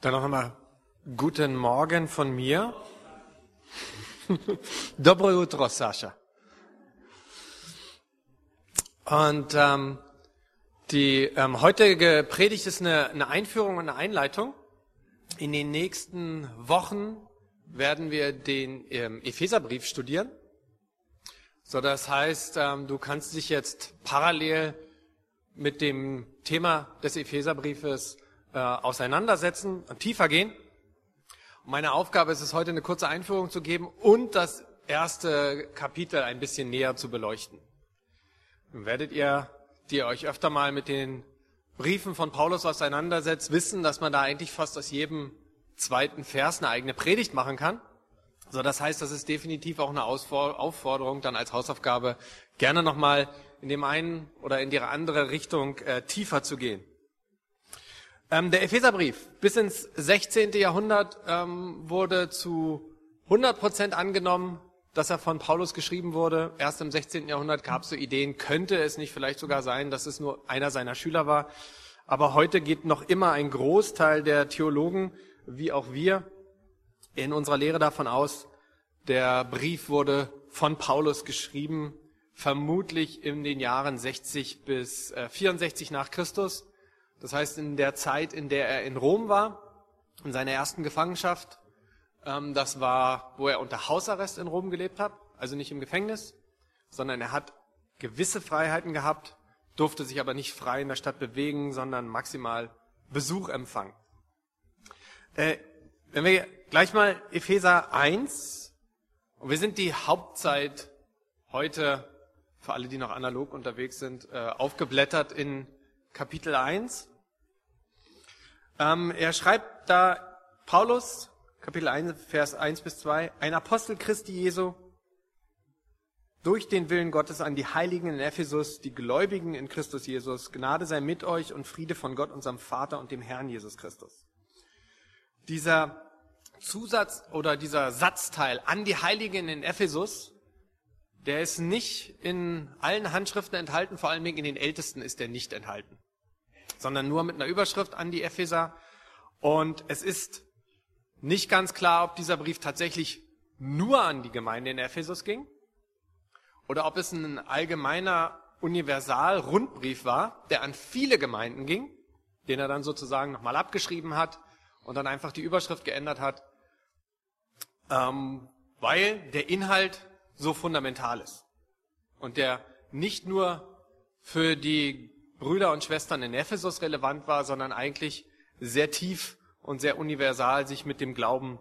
Dann noch einmal guten Morgen von mir. Dobro utro, Sascha. Und ähm, die ähm, heutige Predigt ist eine, eine Einführung und eine Einleitung. In den nächsten Wochen werden wir den ähm, Epheserbrief studieren. So, das heißt, ähm, du kannst dich jetzt parallel mit dem Thema des Epheserbriefes äh, auseinandersetzen und tiefer gehen. Und meine Aufgabe ist es heute eine kurze Einführung zu geben und das erste Kapitel ein bisschen näher zu beleuchten. Dann werdet ihr, die ihr euch öfter mal mit den Briefen von Paulus auseinandersetzt, wissen, dass man da eigentlich fast aus jedem zweiten Vers eine eigene Predigt machen kann. So, das heißt, das ist definitiv auch eine Aufforderung, dann als Hausaufgabe gerne nochmal in dem einen oder in die andere Richtung äh, tiefer zu gehen. Ähm, der Epheserbrief bis ins 16. Jahrhundert ähm, wurde zu 100 Prozent angenommen, dass er von Paulus geschrieben wurde. Erst im 16. Jahrhundert gab es so Ideen, könnte es nicht vielleicht sogar sein, dass es nur einer seiner Schüler war. Aber heute geht noch immer ein Großteil der Theologen, wie auch wir, in unserer Lehre davon aus, der Brief wurde von Paulus geschrieben, vermutlich in den Jahren 60 bis 64 äh, nach Christus. Das heißt, in der Zeit, in der er in Rom war, in seiner ersten Gefangenschaft, ähm, das war, wo er unter Hausarrest in Rom gelebt hat, also nicht im Gefängnis, sondern er hat gewisse Freiheiten gehabt, durfte sich aber nicht frei in der Stadt bewegen, sondern maximal Besuch empfangen. Äh, wenn wir gleich mal Epheser 1, und wir sind die Hauptzeit heute, für alle, die noch analog unterwegs sind, äh, aufgeblättert in Kapitel 1. Ähm, er schreibt da, Paulus, Kapitel 1, Vers 1 bis 2, ein Apostel Christi Jesu, durch den Willen Gottes an die Heiligen in Ephesus, die Gläubigen in Christus Jesus, Gnade sei mit euch und Friede von Gott, unserem Vater und dem Herrn Jesus Christus. Dieser Zusatz oder dieser Satzteil an die Heiligen in Ephesus, der ist nicht in allen Handschriften enthalten, vor allen Dingen in den Ältesten ist er nicht enthalten, sondern nur mit einer Überschrift an die Epheser. Und es ist nicht ganz klar, ob dieser Brief tatsächlich nur an die Gemeinde in Ephesus ging oder ob es ein allgemeiner Universal-Rundbrief war, der an viele Gemeinden ging, den er dann sozusagen nochmal abgeschrieben hat und dann einfach die Überschrift geändert hat, ähm, weil der Inhalt so fundamental ist und der nicht nur für die Brüder und Schwestern in Ephesus relevant war, sondern eigentlich sehr tief und sehr universal sich mit dem Glauben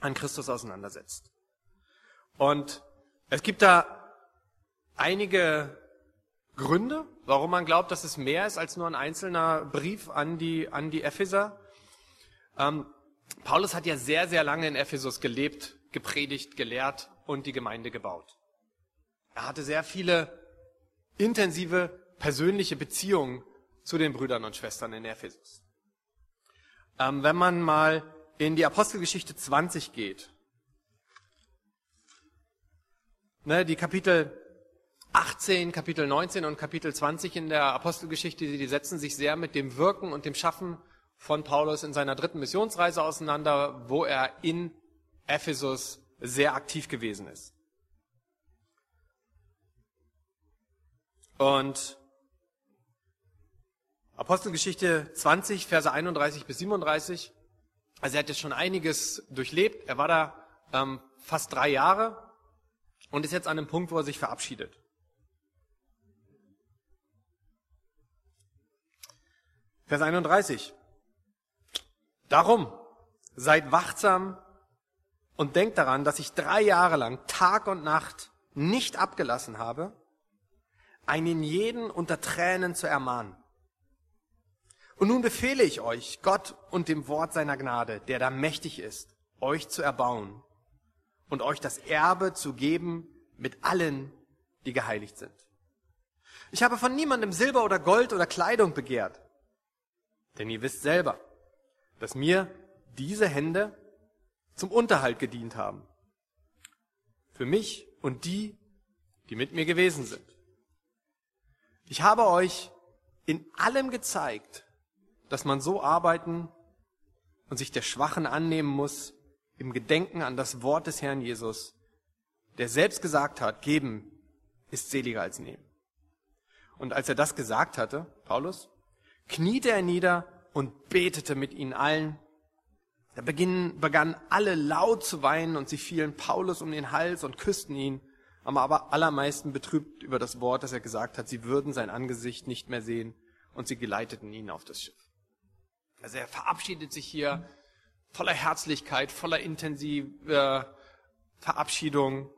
an Christus auseinandersetzt. Und es gibt da einige Gründe, warum man glaubt, dass es mehr ist als nur ein einzelner Brief an die, an die Epheser. Ähm, Paulus hat ja sehr, sehr lange in Ephesus gelebt, gepredigt, gelehrt und die Gemeinde gebaut. Er hatte sehr viele intensive persönliche Beziehungen zu den Brüdern und Schwestern in Ephesus. Ähm, wenn man mal in die Apostelgeschichte 20 geht, ne, die Kapitel 18, Kapitel 19 und Kapitel 20 in der Apostelgeschichte, die setzen sich sehr mit dem Wirken und dem Schaffen von Paulus in seiner dritten Missionsreise auseinander, wo er in Ephesus sehr aktiv gewesen ist. Und Apostelgeschichte 20, Verse 31 bis 37. Also er hat jetzt schon einiges durchlebt. Er war da ähm, fast drei Jahre und ist jetzt an einem Punkt, wo er sich verabschiedet. Vers 31. Darum seid wachsam und denkt daran, dass ich drei Jahre lang Tag und Nacht nicht abgelassen habe, einen jeden unter Tränen zu ermahnen. Und nun befehle ich euch, Gott und dem Wort seiner Gnade, der da mächtig ist, euch zu erbauen und euch das Erbe zu geben mit allen, die geheiligt sind. Ich habe von niemandem Silber oder Gold oder Kleidung begehrt, denn ihr wisst selber, dass mir diese Hände zum Unterhalt gedient haben. Für mich und die, die mit mir gewesen sind. Ich habe euch in allem gezeigt, dass man so arbeiten und sich der Schwachen annehmen muss, im Gedenken an das Wort des Herrn Jesus, der selbst gesagt hat, geben ist seliger als nehmen. Und als er das gesagt hatte, Paulus, kniete er nieder und betete mit ihnen allen. Da begannen alle laut zu weinen und sie fielen Paulus um den Hals und küssten ihn, aber allermeisten betrübt über das Wort, das er gesagt hat, sie würden sein Angesicht nicht mehr sehen und sie geleiteten ihn auf das Schiff. Also er verabschiedet sich hier voller Herzlichkeit, voller intensiver Verabschiedung,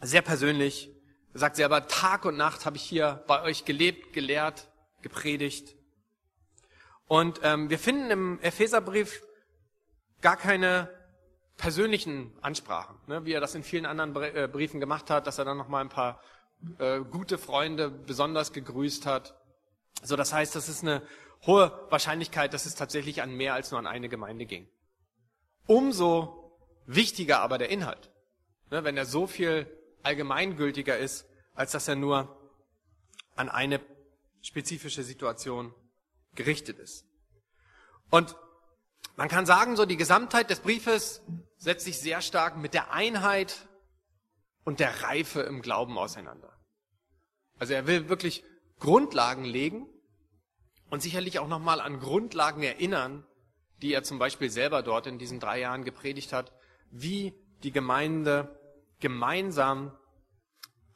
sehr persönlich. Er sagt sie aber, Tag und Nacht habe ich hier bei euch gelebt, gelehrt, gepredigt. Und ähm, wir finden im Epheserbrief gar keine persönlichen Ansprachen, ne, wie er das in vielen anderen äh, Briefen gemacht hat, dass er dann noch mal ein paar äh, gute Freunde besonders gegrüßt hat. So, das heißt, das ist eine hohe Wahrscheinlichkeit, dass es tatsächlich an mehr als nur an eine Gemeinde ging. Umso wichtiger aber der Inhalt, ne, wenn er so viel allgemeingültiger ist, als dass er nur an eine spezifische Situation gerichtet ist. Und man kann sagen, so die Gesamtheit des Briefes setzt sich sehr stark mit der Einheit und der Reife im Glauben auseinander. Also er will wirklich Grundlagen legen und sicherlich auch nochmal an Grundlagen erinnern, die er zum Beispiel selber dort in diesen drei Jahren gepredigt hat, wie die Gemeinde gemeinsam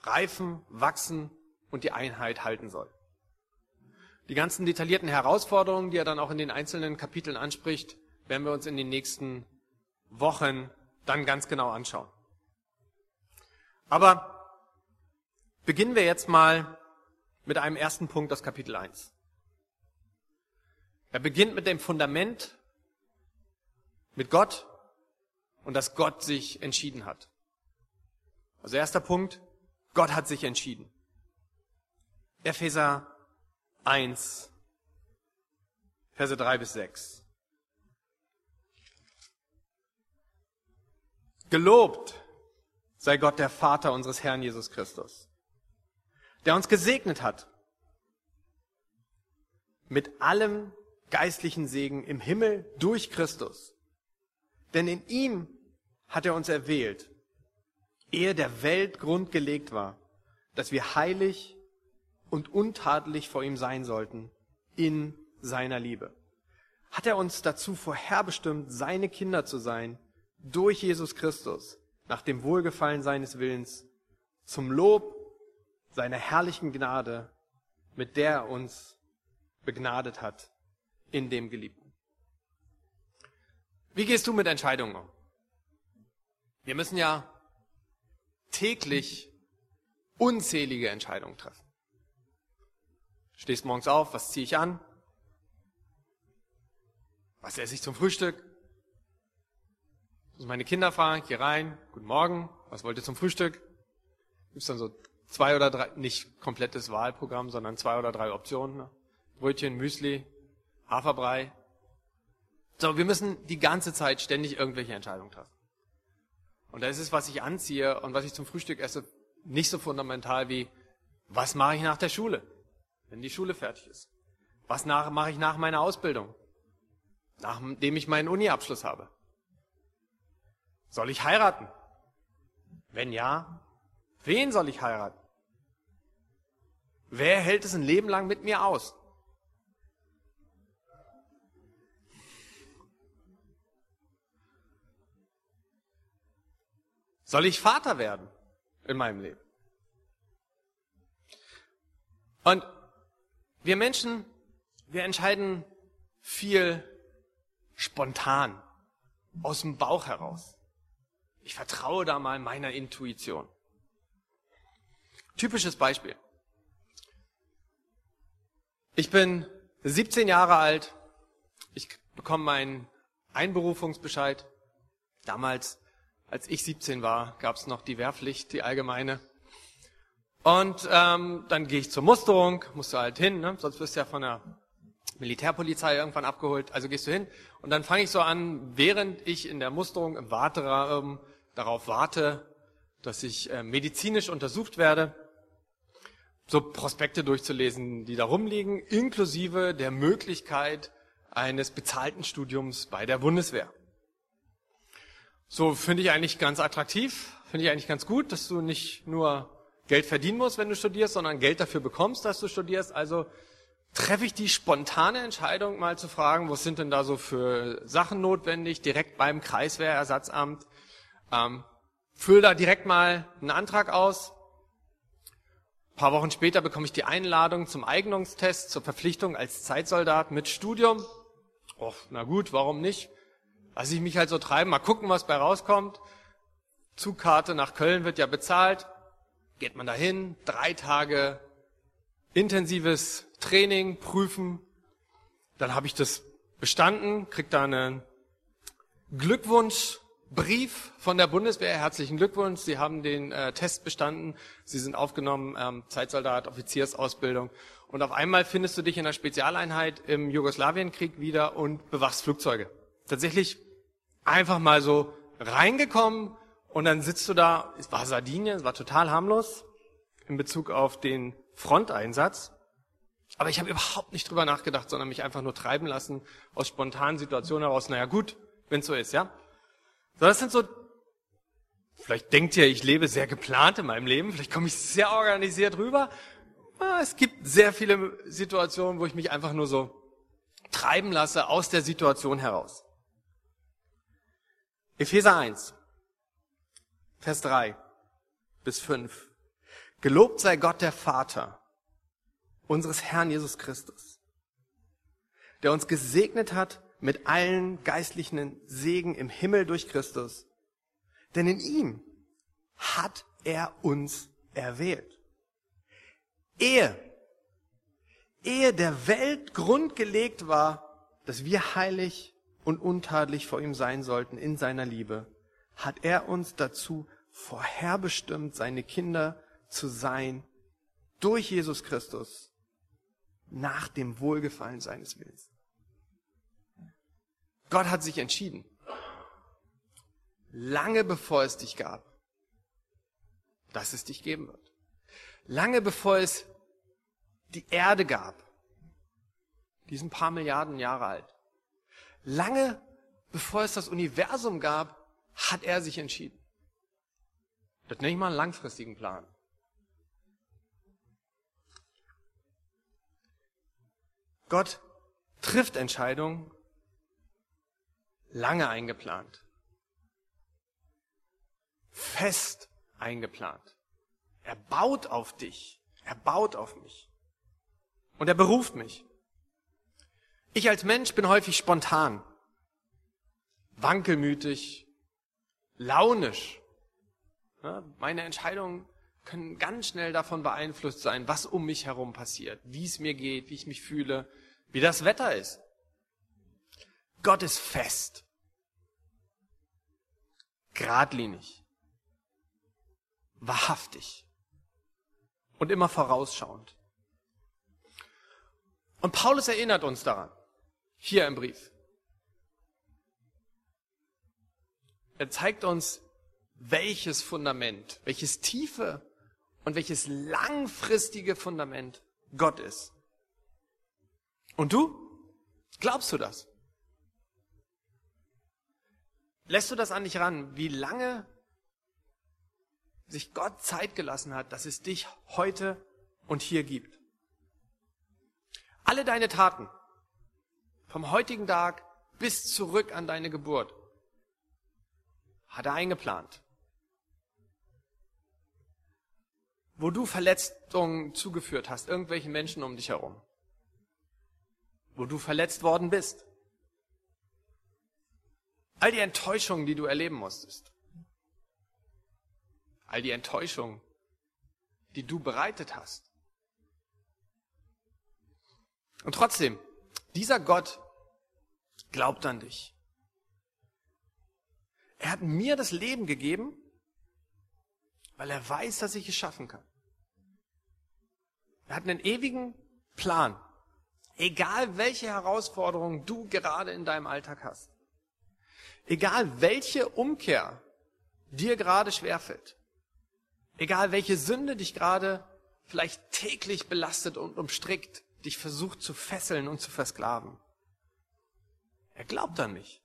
reifen, wachsen und die Einheit halten soll. Die ganzen detaillierten Herausforderungen, die er dann auch in den einzelnen Kapiteln anspricht, werden wir uns in den nächsten Wochen dann ganz genau anschauen. Aber beginnen wir jetzt mal mit einem ersten Punkt aus Kapitel 1. Er beginnt mit dem Fundament, mit Gott und dass Gott sich entschieden hat. Also erster Punkt, Gott hat sich entschieden. Epheser 1, Verse 3 bis 6. Gelobt sei Gott der Vater unseres Herrn Jesus Christus, der uns gesegnet hat mit allem geistlichen Segen im Himmel durch Christus. Denn in ihm hat er uns erwählt, ehe der Welt Grund gelegt war, dass wir heilig und untadelig vor ihm sein sollten in seiner Liebe. Hat er uns dazu vorherbestimmt, seine Kinder zu sein, durch Jesus Christus, nach dem Wohlgefallen seines Willens, zum Lob seiner herrlichen Gnade, mit der er uns begnadet hat in dem Geliebten. Wie gehst du mit Entscheidungen um? Wir müssen ja täglich unzählige Entscheidungen treffen. Stehst morgens auf, was ziehe ich an? Was esse ich zum Frühstück? muss meine Kinder fragen, hier rein, guten Morgen, was wollt ihr zum Frühstück? Gibt's dann so zwei oder drei, nicht komplettes Wahlprogramm, sondern zwei oder drei Optionen. Ne? Brötchen, Müsli, Haferbrei. So, wir müssen die ganze Zeit ständig irgendwelche Entscheidungen treffen. Und da ist es, was ich anziehe und was ich zum Frühstück esse, nicht so fundamental wie, was mache ich nach der Schule, wenn die Schule fertig ist? Was nach, mache ich nach meiner Ausbildung, nachdem ich meinen Uni-Abschluss habe? Soll ich heiraten? Wenn ja, wen soll ich heiraten? Wer hält es ein Leben lang mit mir aus? Soll ich Vater werden in meinem Leben? Und wir Menschen, wir entscheiden viel spontan, aus dem Bauch heraus. Ich vertraue da mal meiner Intuition. Typisches Beispiel. Ich bin 17 Jahre alt. Ich bekomme meinen Einberufungsbescheid. Damals als ich 17 war, gab es noch die Wehrpflicht, die allgemeine. Und ähm, dann gehe ich zur Musterung, musst du halt hin, ne? sonst wirst du ja von der Militärpolizei irgendwann abgeholt. Also gehst du hin und dann fange ich so an, während ich in der Musterung im Warteraum darauf warte, dass ich äh, medizinisch untersucht werde, so Prospekte durchzulesen, die da rumliegen, inklusive der Möglichkeit eines bezahlten Studiums bei der Bundeswehr. So finde ich eigentlich ganz attraktiv, finde ich eigentlich ganz gut, dass du nicht nur Geld verdienen musst, wenn du studierst, sondern Geld dafür bekommst, dass du studierst. Also treffe ich die spontane Entscheidung, mal zu fragen, was sind denn da so für Sachen notwendig, direkt beim Kreiswehrersatzamt. Ähm, füll da direkt mal einen Antrag aus. Ein paar Wochen später bekomme ich die Einladung zum Eignungstest, zur Verpflichtung als Zeitsoldat mit Studium. Oh, na gut, warum nicht? Lass ich mich halt so treiben, mal gucken, was bei rauskommt. Zugkarte nach Köln wird ja bezahlt. Geht man dahin, drei Tage intensives Training, Prüfen. Dann habe ich das bestanden, krieg da einen Glückwunschbrief von der Bundeswehr. Herzlichen Glückwunsch, Sie haben den äh, Test bestanden. Sie sind aufgenommen, ähm, Zeitsoldat, Offiziersausbildung. Und auf einmal findest du dich in einer Spezialeinheit im Jugoslawienkrieg wieder und bewachst Flugzeuge. Tatsächlich einfach mal so reingekommen und dann sitzt du da, es war Sardinien, es war total harmlos in Bezug auf den Fronteinsatz. Aber ich habe überhaupt nicht drüber nachgedacht, sondern mich einfach nur treiben lassen aus spontanen Situationen heraus. Naja, gut, wenn so ist, ja. So, das sind so, vielleicht denkt ihr, ich lebe sehr geplant in meinem Leben, vielleicht komme ich sehr organisiert rüber. Es gibt sehr viele Situationen, wo ich mich einfach nur so treiben lasse aus der Situation heraus. Epheser 1, Vers 3 bis 5. Gelobt sei Gott der Vater unseres Herrn Jesus Christus, der uns gesegnet hat mit allen geistlichen Segen im Himmel durch Christus. Denn in ihm hat er uns erwählt. Ehe, ehe der Welt Grund gelegt war, dass wir heilig und untadelig vor ihm sein sollten in seiner Liebe, hat er uns dazu vorherbestimmt, seine Kinder zu sein durch Jesus Christus nach dem Wohlgefallen seines Willens. Gott hat sich entschieden, lange bevor es dich gab, dass es dich geben wird. Lange bevor es die Erde gab, die ein paar Milliarden Jahre alt. Lange bevor es das Universum gab, hat er sich entschieden. Das nenne ich mal einen langfristigen Plan. Gott trifft Entscheidungen lange eingeplant, fest eingeplant. Er baut auf dich, er baut auf mich und er beruft mich. Ich als Mensch bin häufig spontan, wankelmütig, launisch. meine Entscheidungen können ganz schnell davon beeinflusst sein, was um mich herum passiert, wie es mir geht, wie ich mich fühle, wie das Wetter ist. Gott ist fest, geradlinig, wahrhaftig und immer vorausschauend. Und Paulus erinnert uns daran, hier im Brief. Er zeigt uns, welches Fundament, welches tiefe und welches langfristige Fundament Gott ist. Und du? Glaubst du das? Lässt du das an dich ran, wie lange sich Gott Zeit gelassen hat, dass es dich heute und hier gibt? Alle deine Taten, vom heutigen Tag bis zurück an deine Geburt, hat er eingeplant. Wo du Verletzungen zugeführt hast, irgendwelchen Menschen um dich herum wo du verletzt worden bist. All die Enttäuschungen, die du erleben musstest. All die Enttäuschungen, die du bereitet hast. Und trotzdem, dieser Gott glaubt an dich. Er hat mir das Leben gegeben, weil er weiß, dass ich es schaffen kann. Er hat einen ewigen Plan. Egal welche Herausforderungen du gerade in deinem Alltag hast. Egal welche Umkehr dir gerade schwerfällt. Egal welche Sünde dich gerade vielleicht täglich belastet und umstrickt, dich versucht zu fesseln und zu versklaven. Er glaubt an mich.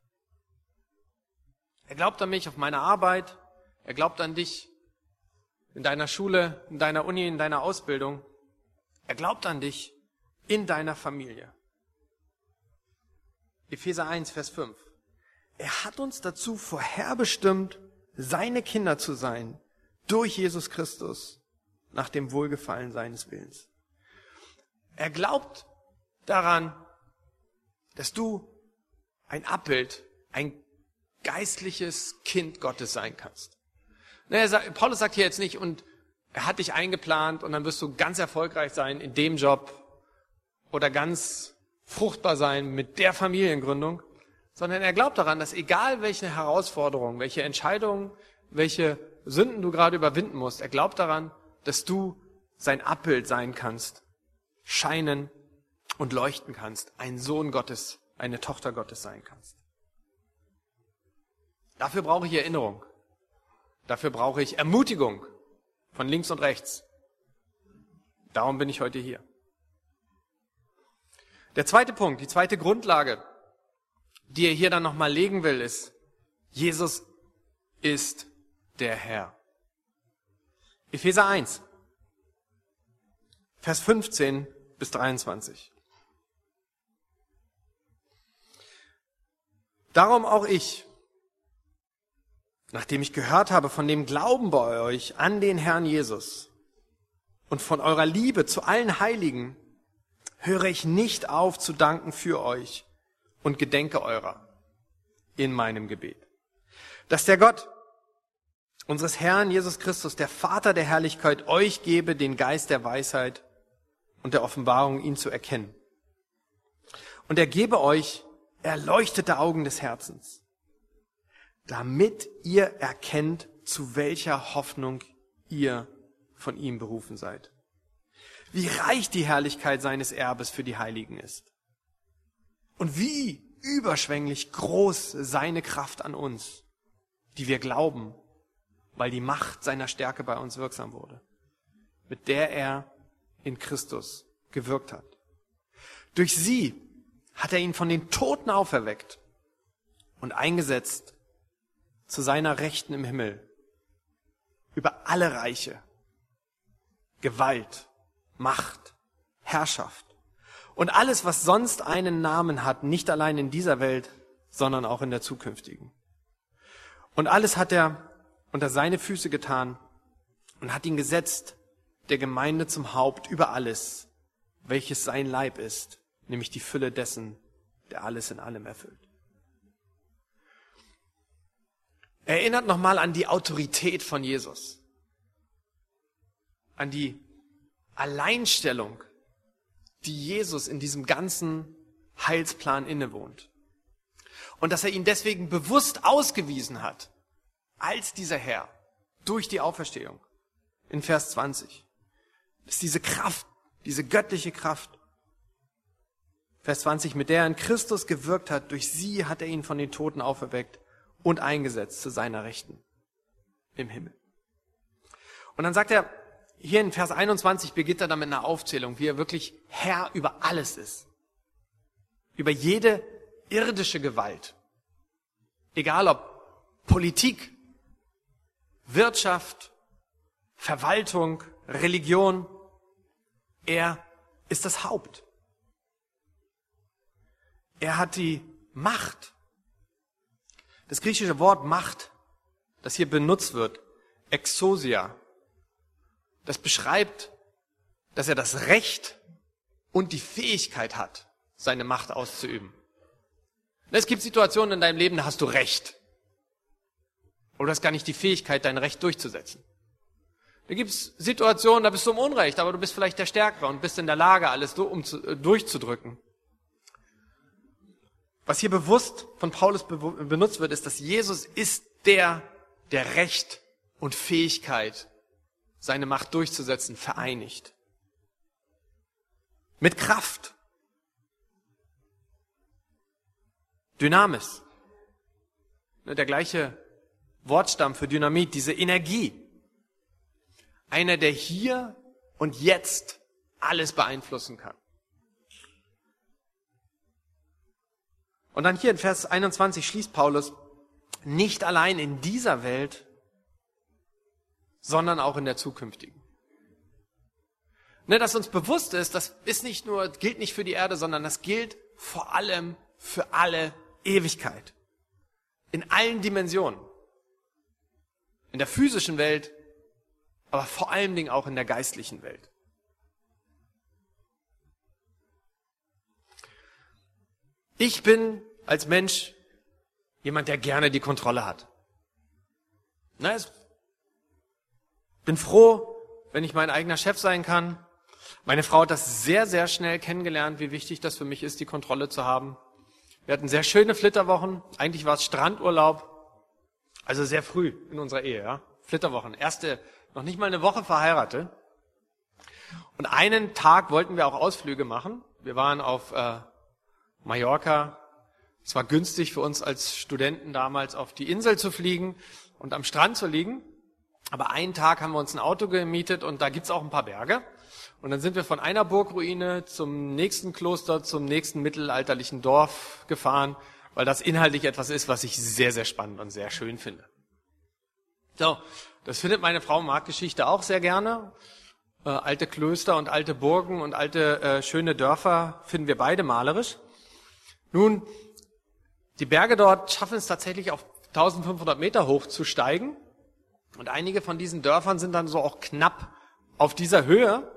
Er glaubt an mich auf meiner Arbeit. Er glaubt an dich in deiner Schule, in deiner Uni, in deiner Ausbildung. Er glaubt an dich in deiner Familie. Epheser 1, Vers 5. Er hat uns dazu vorherbestimmt, seine Kinder zu sein, durch Jesus Christus, nach dem Wohlgefallen seines Willens. Er glaubt daran, dass du ein Abbild, ein geistliches Kind Gottes sein kannst. Paulus sagt hier jetzt nicht, und er hat dich eingeplant und dann wirst du ganz erfolgreich sein in dem Job oder ganz fruchtbar sein mit der Familiengründung, sondern er glaubt daran, dass egal welche Herausforderungen, welche Entscheidungen, welche Sünden du gerade überwinden musst, er glaubt daran, dass du sein Abbild sein kannst, scheinen und leuchten kannst, ein Sohn Gottes, eine Tochter Gottes sein kannst. Dafür brauche ich Erinnerung. Dafür brauche ich Ermutigung von links und rechts. Darum bin ich heute hier. Der zweite Punkt, die zweite Grundlage, die er hier dann nochmal legen will, ist, Jesus ist der Herr. Epheser 1, Vers 15 bis 23. Darum auch ich, nachdem ich gehört habe von dem Glauben bei euch an den Herrn Jesus und von eurer Liebe zu allen Heiligen, höre ich nicht auf zu danken für euch und gedenke eurer in meinem Gebet. Dass der Gott unseres Herrn Jesus Christus, der Vater der Herrlichkeit, euch gebe den Geist der Weisheit und der Offenbarung, ihn zu erkennen. Und er gebe euch erleuchtete Augen des Herzens, damit ihr erkennt, zu welcher Hoffnung ihr von ihm berufen seid. Wie reich die Herrlichkeit seines Erbes für die Heiligen ist. Und wie überschwänglich groß seine Kraft an uns, die wir glauben, weil die Macht seiner Stärke bei uns wirksam wurde, mit der er in Christus gewirkt hat. Durch sie hat er ihn von den Toten auferweckt und eingesetzt zu seiner Rechten im Himmel über alle Reiche, Gewalt, Macht, Herrschaft und alles, was sonst einen Namen hat, nicht allein in dieser Welt, sondern auch in der zukünftigen. Und alles hat er unter seine Füße getan und hat ihn gesetzt, der Gemeinde zum Haupt über alles, welches sein Leib ist, nämlich die Fülle dessen, der alles in allem erfüllt. Erinnert nochmal an die Autorität von Jesus, an die Alleinstellung, die Jesus in diesem ganzen Heilsplan innewohnt. Und dass er ihn deswegen bewusst ausgewiesen hat, als dieser Herr, durch die Auferstehung, in Vers 20. Ist diese Kraft, diese göttliche Kraft. Vers 20, mit der er in Christus gewirkt hat, durch sie hat er ihn von den Toten auferweckt und eingesetzt zu seiner Rechten im Himmel. Und dann sagt er, hier in Vers 21 beginnt er damit eine Aufzählung, wie er wirklich Herr über alles ist. Über jede irdische Gewalt. Egal ob Politik, Wirtschaft, Verwaltung, Religion. Er ist das Haupt. Er hat die Macht. Das griechische Wort Macht, das hier benutzt wird, Exosia, das beschreibt, dass er das Recht und die Fähigkeit hat, seine Macht auszuüben. Es gibt Situationen in deinem Leben, da hast du Recht. Oder du hast gar nicht die Fähigkeit, dein Recht durchzusetzen. Da gibt es Situationen, da bist du im Unrecht, aber du bist vielleicht der Stärkere und bist in der Lage, alles äh, durchzudrücken. Was hier bewusst von Paulus benutzt wird, ist, dass Jesus ist der, der Recht und Fähigkeit seine Macht durchzusetzen, vereinigt. Mit Kraft. Dynamis. Ne, der gleiche Wortstamm für Dynamit, diese Energie. Einer, der hier und jetzt alles beeinflussen kann. Und dann hier in Vers 21 schließt Paulus, nicht allein in dieser Welt, sondern auch in der zukünftigen. Ne, dass uns bewusst ist, das ist nicht nur, gilt nicht für die Erde, sondern das gilt vor allem für alle Ewigkeit. In allen Dimensionen. In der physischen Welt, aber vor allen Dingen auch in der geistlichen Welt. Ich bin als Mensch jemand, der gerne die Kontrolle hat. Na, ich bin froh, wenn ich mein eigener Chef sein kann. Meine Frau hat das sehr, sehr schnell kennengelernt, wie wichtig das für mich ist, die Kontrolle zu haben. Wir hatten sehr schöne Flitterwochen. Eigentlich war es Strandurlaub. Also sehr früh in unserer Ehe, ja. Flitterwochen. Erste, noch nicht mal eine Woche verheiratet. Und einen Tag wollten wir auch Ausflüge machen. Wir waren auf äh, Mallorca. Es war günstig für uns als Studenten damals auf die Insel zu fliegen und am Strand zu liegen. Aber einen Tag haben wir uns ein Auto gemietet und da gibt's auch ein paar Berge. Und dann sind wir von einer Burgruine zum nächsten Kloster, zum nächsten mittelalterlichen Dorf gefahren, weil das inhaltlich etwas ist, was ich sehr, sehr spannend und sehr schön finde. So, das findet meine Frau Marktgeschichte auch sehr gerne. Äh, alte Klöster und alte Burgen und alte äh, schöne Dörfer finden wir beide malerisch. Nun, die Berge dort schaffen es tatsächlich auf 1500 Meter hoch zu steigen. Und einige von diesen Dörfern sind dann so auch knapp auf dieser Höhe.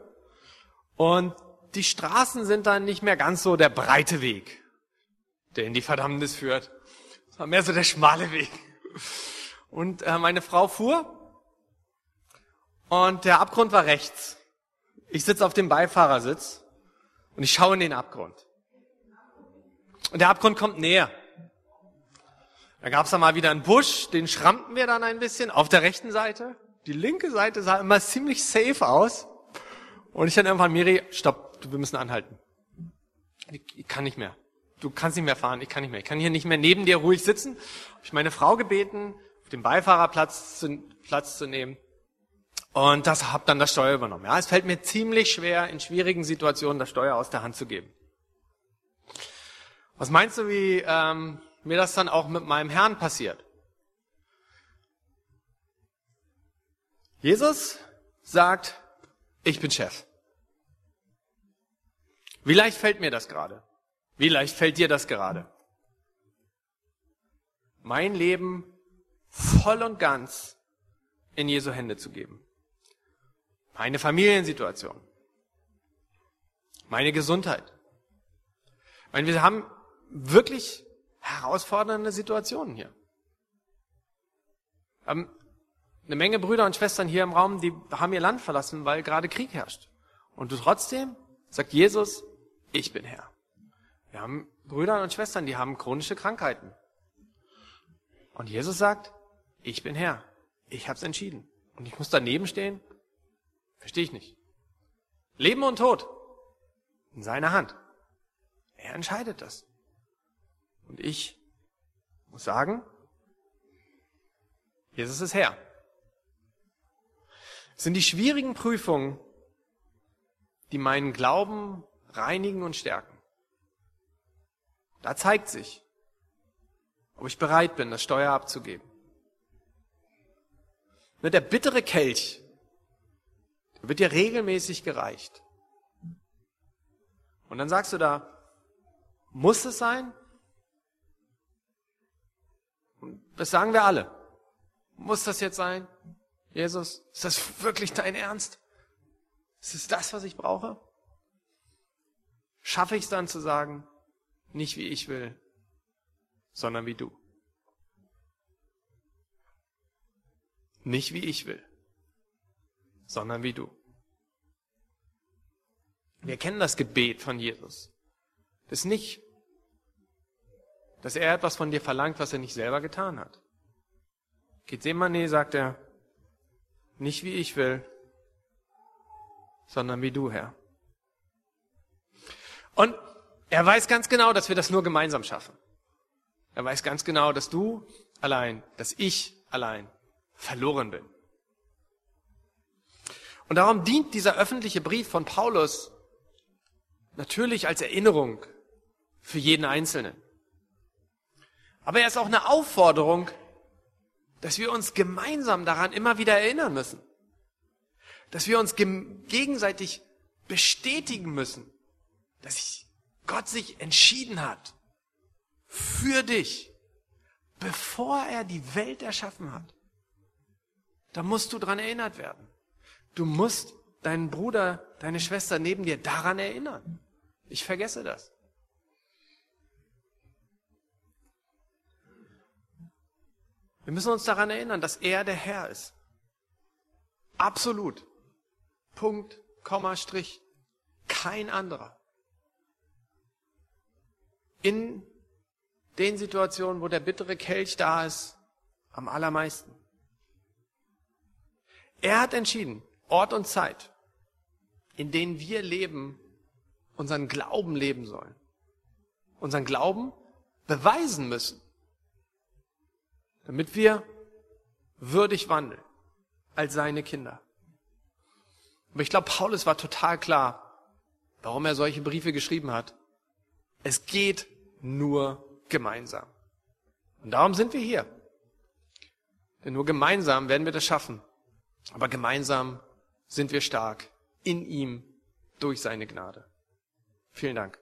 Und die Straßen sind dann nicht mehr ganz so der breite Weg, der in die Verdammnis führt. Es war mehr so der schmale Weg. Und äh, meine Frau fuhr und der Abgrund war rechts. Ich sitze auf dem Beifahrersitz und ich schaue in den Abgrund. Und der Abgrund kommt näher. Da gab es dann mal wieder einen Busch, den schrammten wir dann ein bisschen auf der rechten Seite. Die linke Seite sah immer ziemlich safe aus. Und ich dann irgendwann, Miri, stopp, wir müssen anhalten. Ich, kann nicht mehr. Du kannst nicht mehr fahren, ich kann nicht mehr. Ich kann hier nicht mehr neben dir ruhig sitzen. Hab ich meine Frau gebeten, auf dem Beifahrerplatz zu, Platz zu nehmen. Und das hab dann das Steuer übernommen. Ja, es fällt mir ziemlich schwer, in schwierigen Situationen das Steuer aus der Hand zu geben. Was meinst du, wie ähm, mir das dann auch mit meinem Herrn passiert? Jesus sagt, ich bin Chef. Wie leicht fällt mir das gerade? Wie leicht fällt dir das gerade? Mein Leben voll und ganz in Jesu Hände zu geben. Meine Familiensituation. Meine Gesundheit. Ich meine, wir haben wirklich herausfordernde Situationen hier. Wir haben eine Menge Brüder und Schwestern hier im Raum, die haben ihr Land verlassen, weil gerade Krieg herrscht. Und trotzdem sagt Jesus, ich bin Herr. Wir haben Brüder und Schwestern, die haben chronische Krankheiten. Und Jesus sagt, ich bin Herr. Ich habe es entschieden. Und ich muss daneben stehen? Verstehe ich nicht. Leben und Tod in seiner Hand. Er entscheidet das. Und ich muss sagen, Jesus ist Herr. Es sind die schwierigen Prüfungen, die meinen Glauben reinigen und stärken. Da zeigt sich, ob ich bereit bin, das Steuer abzugeben. Der bittere Kelch, der wird dir regelmäßig gereicht. Und dann sagst du da, muss es sein? Das sagen wir alle. Muss das jetzt sein? Jesus, ist das wirklich dein Ernst? Ist es das, was ich brauche? Schaffe ich es dann zu sagen, nicht wie ich will, sondern wie du? Nicht wie ich will, sondern wie du. Wir kennen das Gebet von Jesus. Das nicht dass er etwas von dir verlangt, was er nicht selber getan hat. Gethsemane sagt er, nicht wie ich will, sondern wie du, Herr. Und er weiß ganz genau, dass wir das nur gemeinsam schaffen. Er weiß ganz genau, dass du allein, dass ich allein verloren bin. Und darum dient dieser öffentliche Brief von Paulus natürlich als Erinnerung für jeden Einzelnen. Aber er ist auch eine Aufforderung, dass wir uns gemeinsam daran immer wieder erinnern müssen. Dass wir uns gegenseitig bestätigen müssen, dass Gott sich entschieden hat für dich, bevor er die Welt erschaffen hat. Da musst du dran erinnert werden. Du musst deinen Bruder, deine Schwester neben dir daran erinnern. Ich vergesse das. Wir müssen uns daran erinnern, dass er der Herr ist. Absolut. Punkt, Komma, Strich. Kein anderer. In den Situationen, wo der bittere Kelch da ist, am allermeisten. Er hat entschieden, Ort und Zeit, in denen wir leben, unseren Glauben leben sollen. Unseren Glauben beweisen müssen, damit wir würdig wandeln als seine Kinder. Aber ich glaube, Paulus war total klar, warum er solche Briefe geschrieben hat. Es geht nur gemeinsam. Und darum sind wir hier. Denn nur gemeinsam werden wir das schaffen. Aber gemeinsam sind wir stark in ihm durch seine Gnade. Vielen Dank.